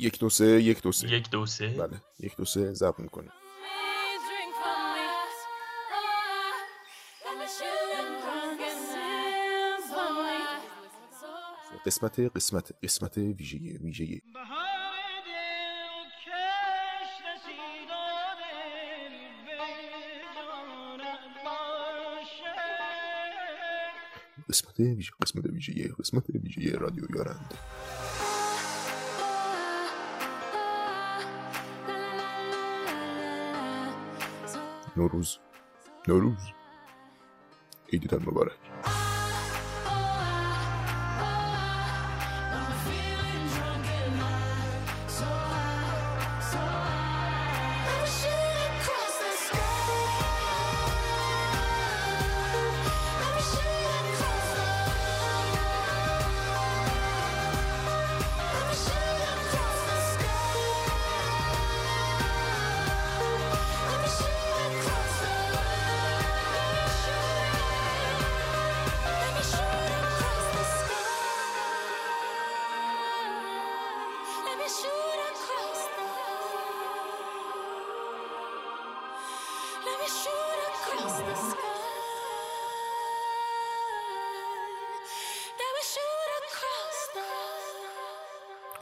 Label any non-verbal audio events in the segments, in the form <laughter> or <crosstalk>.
یک دو سه یک دو سه. یک دو سه. بله یک دو سه ضبط می‌کنه. قسمت قسمت قسمت ویژه ویژه قسمت ویژه قسمت ویژه قسمت ویژه رادیو یارند. نوروز. نوروز. عیدتان مبارک.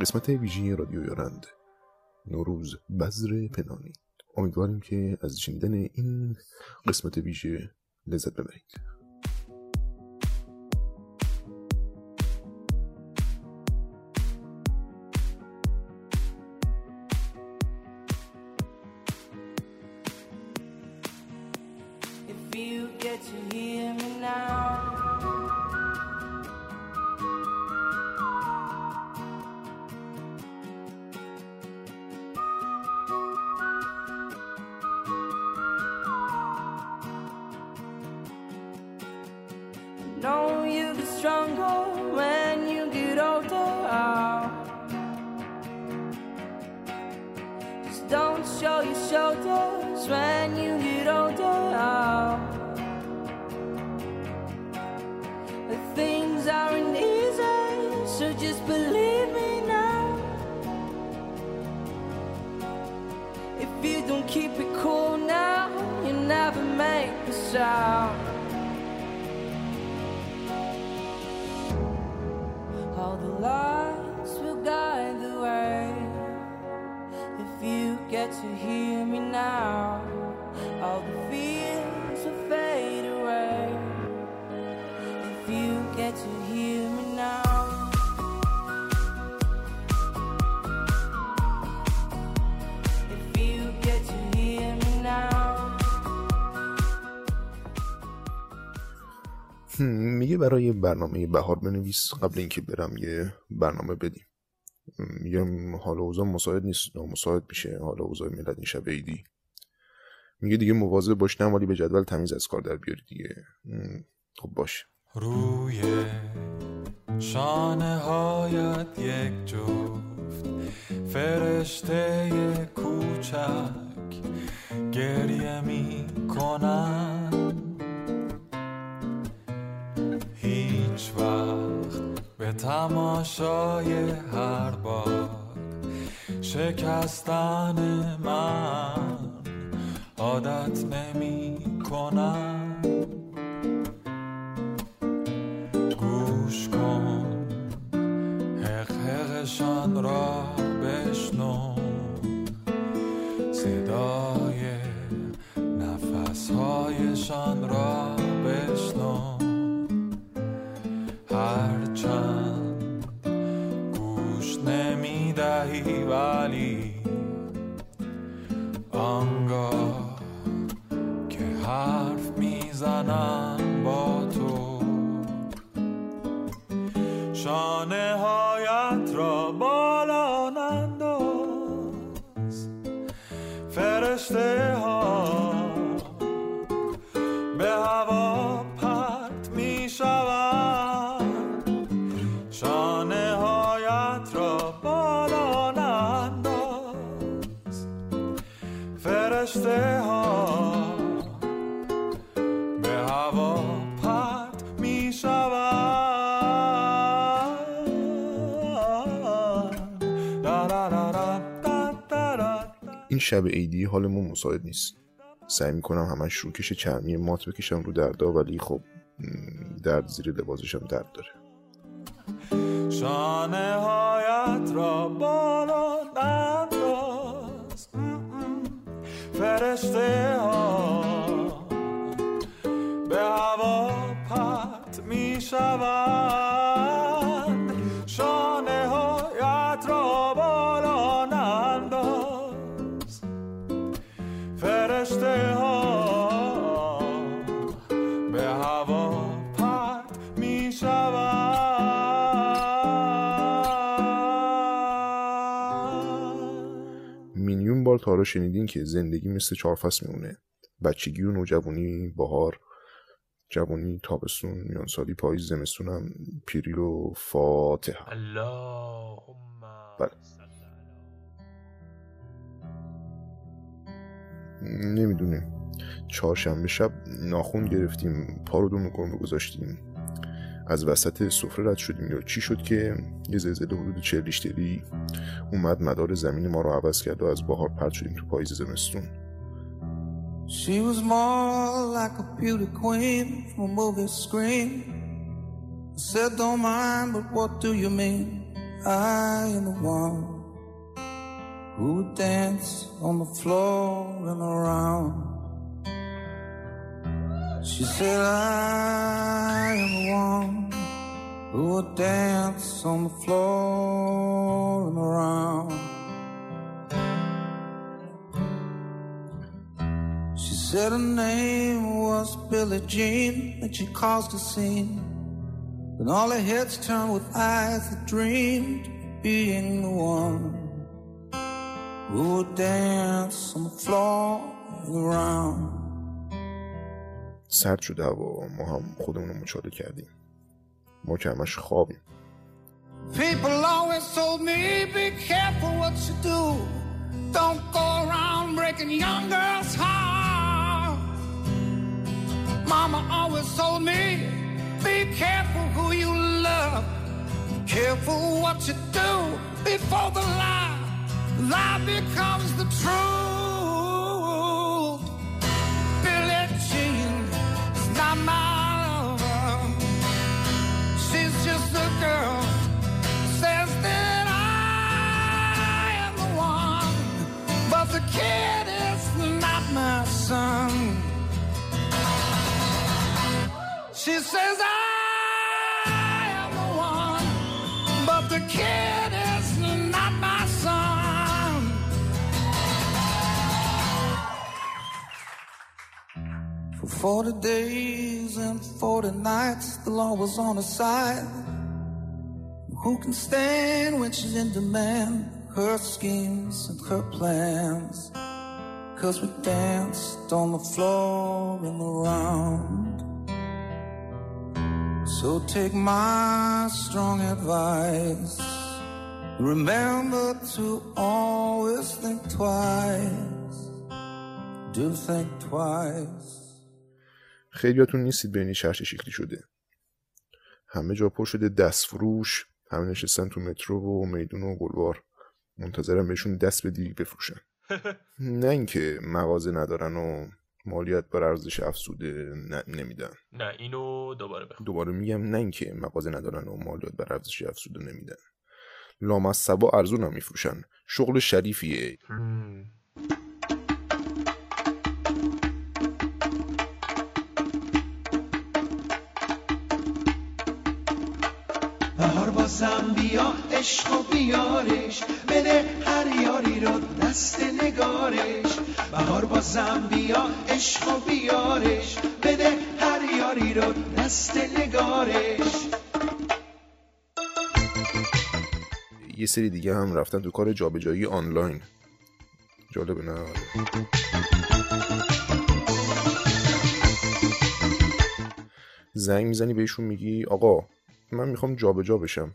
قسمت ویژه رادیو یارند. نوروز بذر پنانی امیدواریم که از شنیدن این قسمت ویژه لذت ببرید. All the lights will guide the way. If you get to hear میگه برای برنامه بهار بنویس قبل اینکه برم یه برنامه بدیم. میگم حالا اوضاع مساعد نیست نامساعد میشه. حالا اوضاع ملت این شب میگه دیگه مواظب باش نمالی به جدول تمیز از کار در بیاری دیگه. خب باش. روی شانه هایت یک جفت فرشته کوچک گریه می کنن تماشای هر بار. شکستن من عادت نمی کنم. گوش کن حق حقشان را بشنو. صدای نفسهایشان را این شب عیدی حالمون مساعد نیست. سعی می‌کنم همش روکش چرمی مات بکشم رو دردا ولی خب درد زیر لباسشم درد داره. شانه هایت را بالا ننداز. فرشته ها به هوا پرت می شوند تا حالا شنیدین که زندگی مثل چهار فصل میمونه. بچگی و نوجوانی بهار جوانی تابستون میانسالی پاییز زمستونم پیری و فاتحه. اللهم بله. نمی‌دونیم چهارشنبه شب ناخون گرفتیم پا رو دو گذاشتیم. از وسط سفره رد شدیم یا چی شد که یه زلزله حدود چهل ریشتری اومد مدار زمین ما رو عوض کرد و از بهار پرد شدیم تو پاییز زمستون She was more like a beauty queen from a movie screen. Said, Don't mind, but what do you mean? I am the one who would dance on the floor and around. She said, I am the one who would dance on the floor and around. She said her name was Billie Jean, and she caused a scene. Then all her heads turned with eyes that dreamed of being the one who would dance on the floor and around. سرد شده هوا ما هم خودمون رو مچاله کردیم ما که همش خوابیم People always told me, be careful what you do. Don't go around breaking young girls' hearts. Mama always told me, be careful who you love. Careful what you do before the lie. Lie becomes the truth. She says I am the one, but the kid is not my son. For 40 days and 40 nights, the law was on her side. Who can stand when she's in demand? Her schemes and her plans. Cause we danced on the floor and around. So take my strong advice. Remember to always think twice. Do think twice. خیلیاتون نیستید بینی شهر شکلی شده همه جا پر شده دست فروش همه نشستن تو مترو و میدون و گلوار منتظرم بهشون دست بدی بفروشن <laughs> نه اینکه مغازه ندارن و مالیات بر ارزش افزوده ن- نمیدن. نه اینو دوباره بخون. دوباره میگم نه اینکه مغازه ندارن و مالیات بر ارزش افزوده نمیدن. لامصبا ارزون هم میفروشن. شغل شریفیه. هم. بهار بازم بیا عشق و بیارش. بده هر یاری رو دست نگارش بهار بازم بیا عشق و بیارش. بده هر یاری رو دست نگارش. یه سری دیگه هم رفتن تو کار جابجایی آنلاین. جالبه نه؟ زنگ می‌زنی بهشون میگی آقا من می‌خوام جابجا بشم.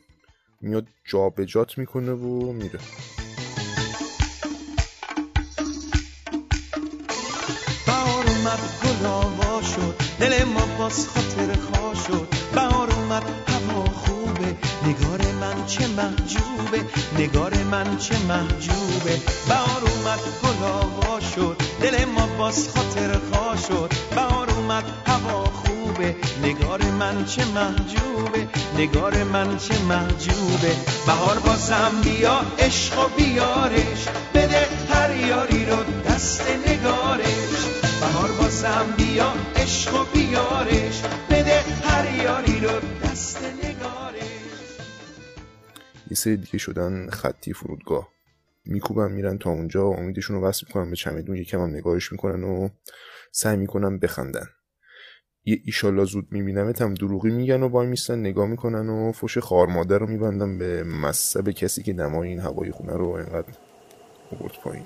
میاد جابجات می‌کنه و میره. اومد گل آوا شد. دل ما باز خاطر خوا شد. بهار اومد هوا خوبه. نگار من چه محجوبه. نگار من چه محجوبه. بهار اومد گل شد. دل ما باز خاطر خوا شد. بهار اومد هوا خوبه. نگار من چه محجوبه. نگار من چه محجوبه. بهار بازم بیا عشق و بیارش. بده هر یاری رو دست نگارش. بازم بیا عشق و بیارش بده هر یاری رو دست نگارش. یه سری دیگه شدن خطی فرودگاه. میکوبن میرن تا اونجا امیدشون رو وصل می‌کنن به چمدون یکم هم نگاهش می‌کنن و سعی می‌کنن بخندن. یه ایشالا زود میبینمت هم دروغی میگن و وای میستن نگاه می‌کنن و فش خار مادر رو میبندن به مصب کسی که دمای این هوای خونه رو انقدر آورد پایین.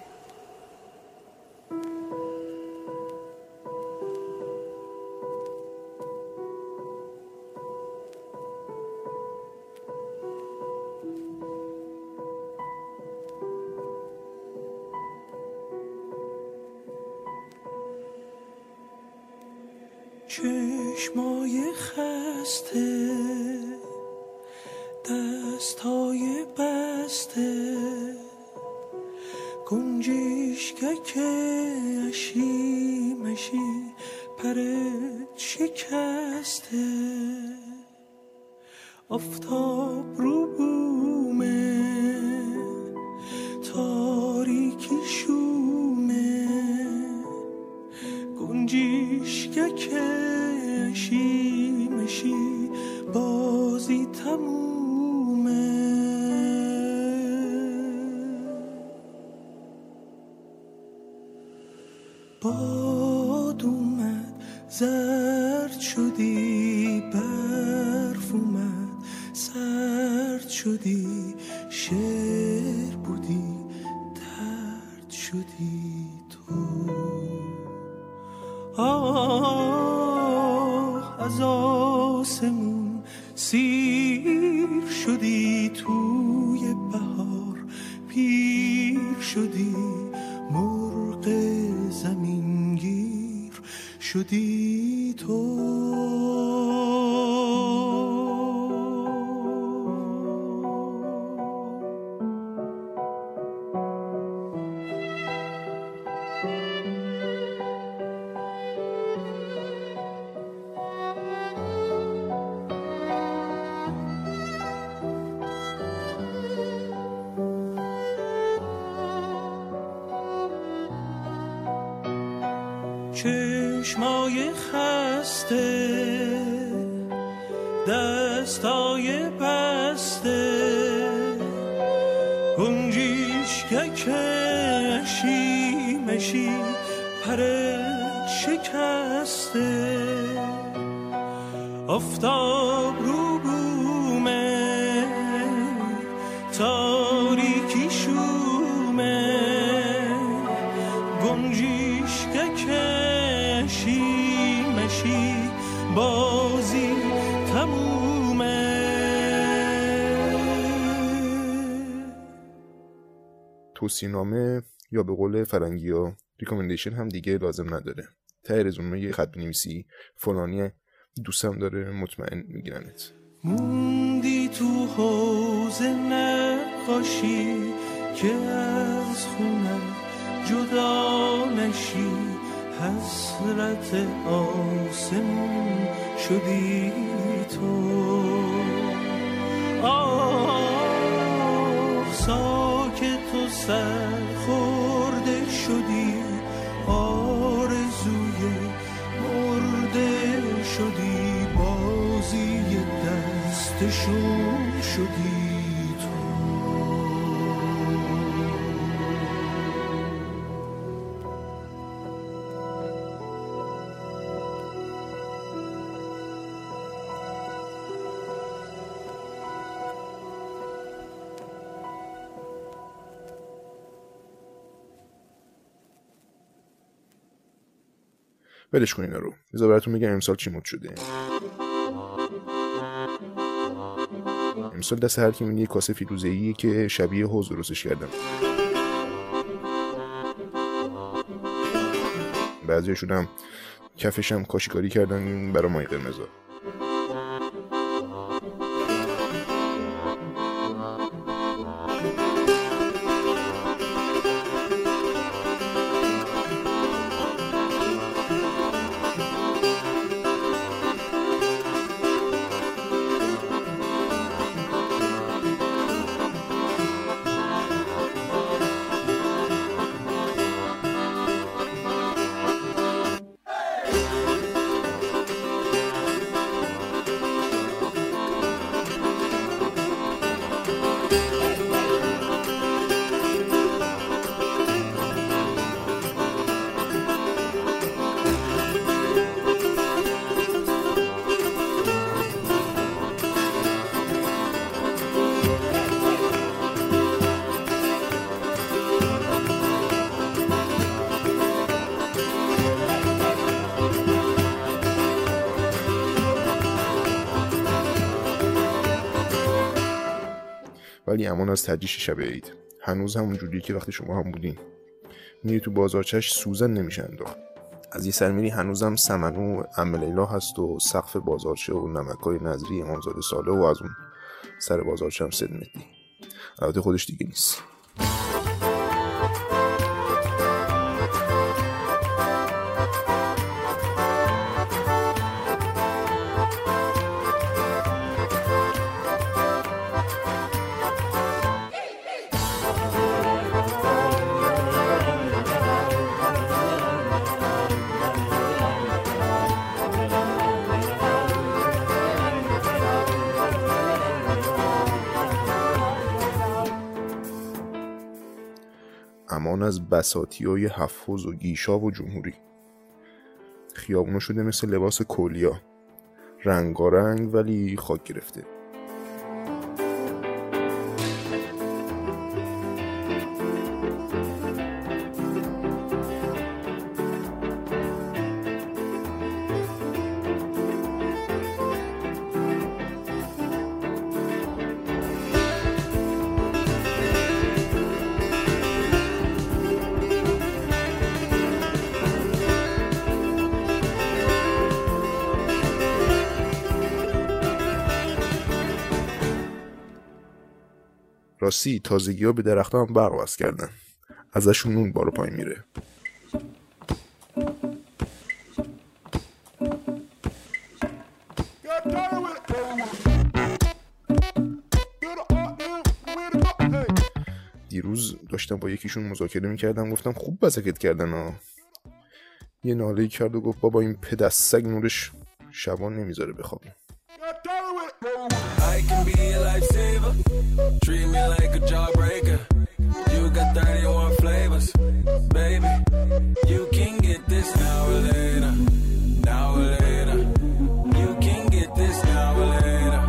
شدی؟ چشمای خسته دستای بسته. گنجیشکک اشی مشی پرت شکسته. آفتاب رو توصیه‌نامه یا به قول فرنگی ها ریکامندیشن هم دیگه لازم نداره. ته رزومه یه خط بنویسی فلانی دوستم داره مطمئن میگیرنت. موندی تو حوز نقاشی که از خونم جدا نشی حسرت آسمون شدی تو. آه ساکت و سرخورده شدی آرزوی مرده شدی بازی دستشون شدی. ولش کن اینا رو. بذار براتون بگم امسال چی مد شده. امسال دست هر کی یه کاسه فیروزه‌ایه که شبیه حوض درستش کردم. بعضیشون هم کفش هم کاشیکاری کردن برای مای قرمزا. ولی امان از تجیش شب عید. هنوز همون جوریه که وقتی شما هم بودین. میری تو بازارچش سوزن نمیشه انداخت. از یه سر میری هنوزم سمنو ام لیلا هست و سقف بازارچه و نمکای نظری امامزاده ساله و از اون سر بازارچه هم سد البته خودش دیگه نیست. امان از بساتی های حفظ و گیشا و جمهوری. خیابونا شده مثل لباس کولیا رنگارنگ ولی خاک گرفته. راستی تازگی ها به درخت هم برق وصل کردن. ازشون نون بارو پایین میره. دیروز داشتم با یکیشون مذاکره می‌کردم گفتم خوب بزکت کردن ها. یه ناله کرد و گفت بابا این پدستگ نورش شبان نمی‌ذاره بخوابیم Treat me like a jawbreaker. You got 31 flavors, baby. You can get this now or later. Now or later. You can get this now or later.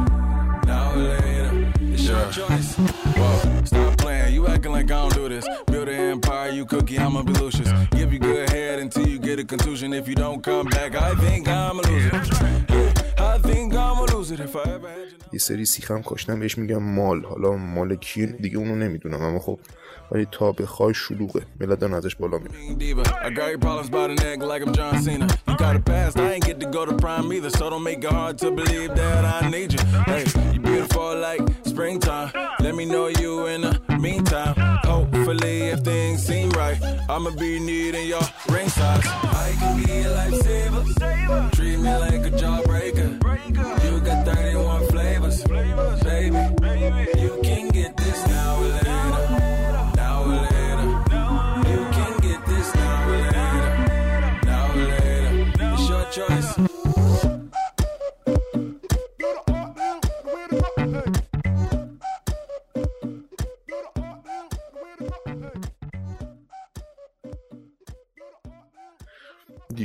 Now or later. It's your choice. <laughs> Whoa, stop playing. You acting like I don't do this. Build an empire, you cookie, I'ma be Lucius. Give you good head until you get a contusion. If you don't come back, I think I'm a loser. I think I'm a loser if I ever. یه سری سیخم کاشتم بهش میگم مال. حالا مال کیه دیگه اونو نمی‌دونم اما خب ولی تا بخوای شلوغه. ملت ازش بالا میره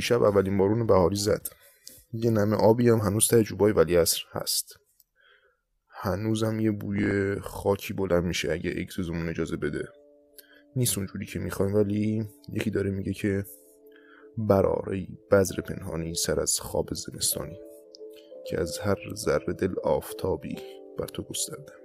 دیشب اولین بارون بهاری زد. یه نمه آبی هم هنوز ته جوبای ولی هست. هنوزم یه بوی خاکی بلند میشه اگه اگزوزمون اجازه بده. نیست اونجوری که می‌خوایم ولی یکی داره میگه که براره بذر پنهانی سر از خواب زمستانی که از هر ذره دل آفتابی بر تو گسترده.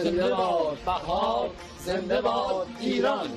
زنده باد بهار زنده باد ایران.